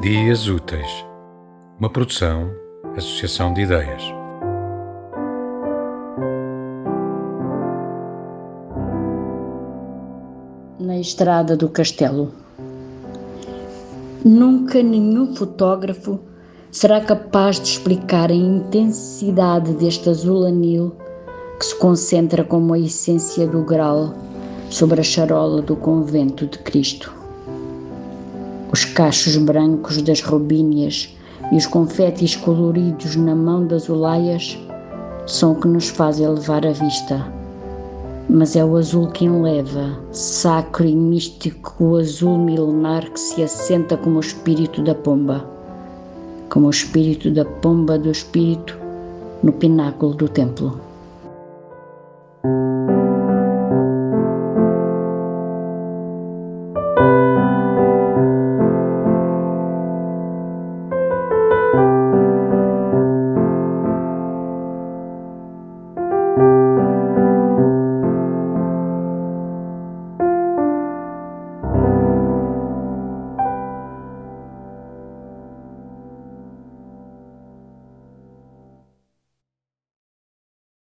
Dias Úteis, uma produção, associação de ideias. Na estrada do castelo. Nunca nenhum fotógrafo será capaz de explicar a intensidade deste azul anil que se concentra como a essência do grau sobre a charola do convento de Cristo os cachos brancos das robínias e os confetes coloridos na mão das olaias são o que nos faz elevar a vista. Mas é o azul que enleva, sacro e místico, o azul milenar que se assenta como o espírito da pomba, como o espírito da pomba do espírito no pináculo do templo.